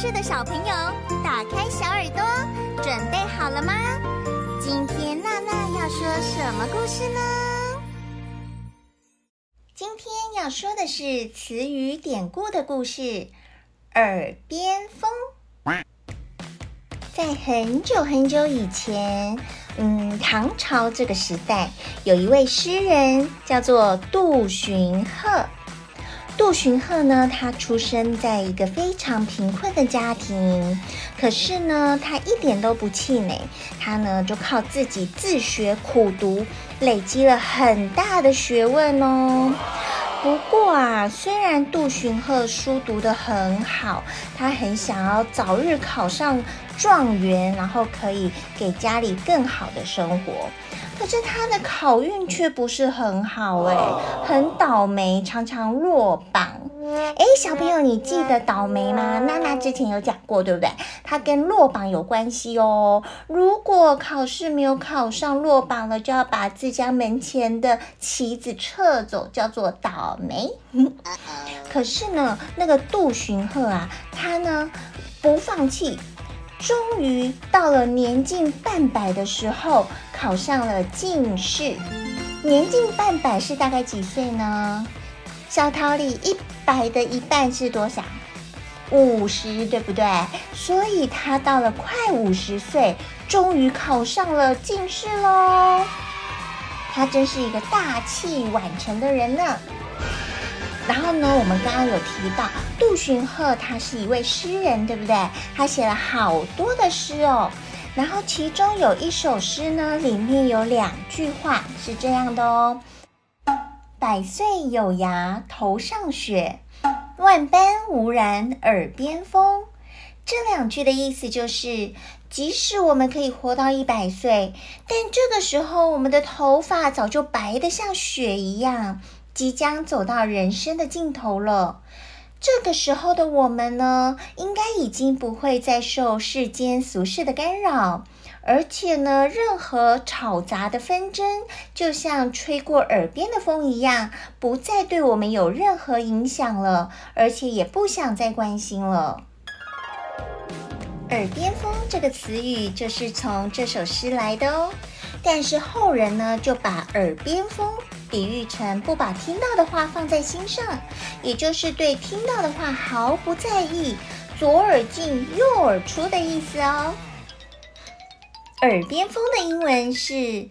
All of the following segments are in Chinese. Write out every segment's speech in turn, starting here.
是的小朋友，打开小耳朵，准备好了吗？今天娜娜要说什么故事呢？今天要说的是词语典故的故事，《耳边风》。在很久很久以前，嗯，唐朝这个时代，有一位诗人叫做杜荀鹤。杜荀鹤呢，他出生在一个非常贫困的家庭，可是呢，他一点都不气馁，他呢就靠自己自学苦读，累积了很大的学问哦。不过啊，虽然杜荀鹤书读得很好，他很想要早日考上状元，然后可以给家里更好的生活。可是他的考运却不是很好哎，很倒霉，常常落榜。哎，小朋友，你记得倒霉吗？娜娜之前有讲过，对不对？它跟落榜有关系哦。如果考试没有考上，落榜了，就要把自家门前的旗子撤走，叫做倒霉。可是呢，那个杜荀鹤啊，他呢不放弃。终于到了年近半百的时候，考上了进士。年近半百是大概几岁呢？小桃李，一百的一半是多少？五十，对不对？所以他到了快五十岁，终于考上了进士喽。他真是一个大器晚成的人呢。然后呢，我们刚刚有提到杜荀鹤，他是一位诗人，对不对？他写了好多的诗哦。然后其中有一首诗呢，里面有两句话是这样的哦：“百岁有涯头上雪，万般无染耳边风。”这两句的意思就是，即使我们可以活到一百岁，但这个时候我们的头发早就白得像雪一样。即将走到人生的尽头了，这个时候的我们呢，应该已经不会再受世间俗事的干扰，而且呢，任何吵杂的纷争，就像吹过耳边的风一样，不再对我们有任何影响了，而且也不想再关心了。耳边风这个词语就是从这首诗来的哦，但是后人呢，就把耳边风。比喻成不把听到的话放在心上，也就是对听到的话毫不在意，左耳进右耳出的意思哦。耳边风的英文是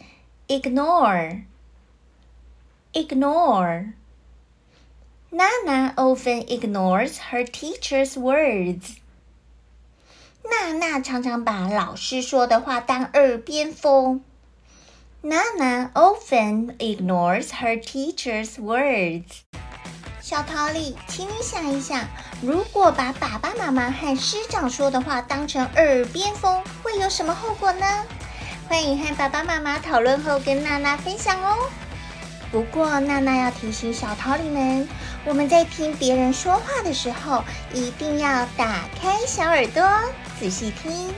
ignore，ignore。Nana often ignores her teacher's words。娜娜常常把老师说的话当耳边风。Nana often ignores her teacher's words。小桃李，请你想一想，如果把爸爸妈妈和师长说的话当成耳边风，会有什么后果呢？欢迎和爸爸妈妈讨论后跟娜娜分享哦。不过，娜娜要提醒小桃李们，我们在听别人说话的时候，一定要打开小耳朵，仔细听。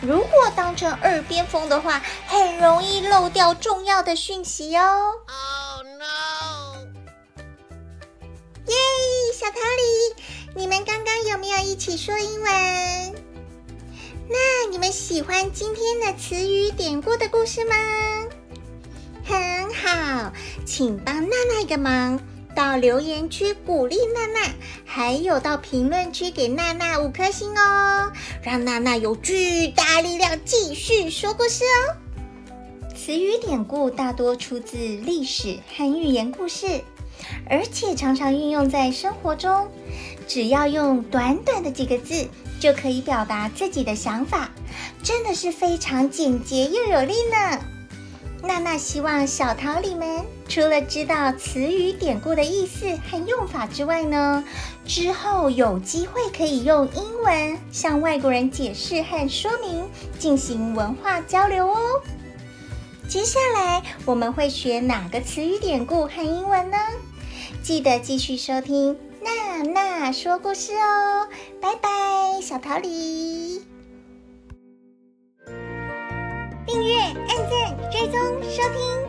如果当成耳边风的话，很容易漏掉重要的讯息哦。Oh no！耶，小桃李，你们刚刚有没有一起说英文？那你们喜欢今天的词语典故的故事吗？很好，请帮娜娜一个忙。到留言区鼓励娜娜，还有到评论区给娜娜五颗星哦，让娜娜有巨大力量继续说故事哦。词语典故大多出自历史和寓言故事，而且常常运用在生活中。只要用短短的几个字，就可以表达自己的想法，真的是非常简洁又有力呢。娜娜希望小桃李们除了知道词语典故的意思和用法之外呢，之后有机会可以用英文向外国人解释和说明，进行文化交流哦。接下来我们会学哪个词语典故和英文呢？记得继续收听娜娜说故事哦。拜拜，小桃李。收听，娜娜说故事。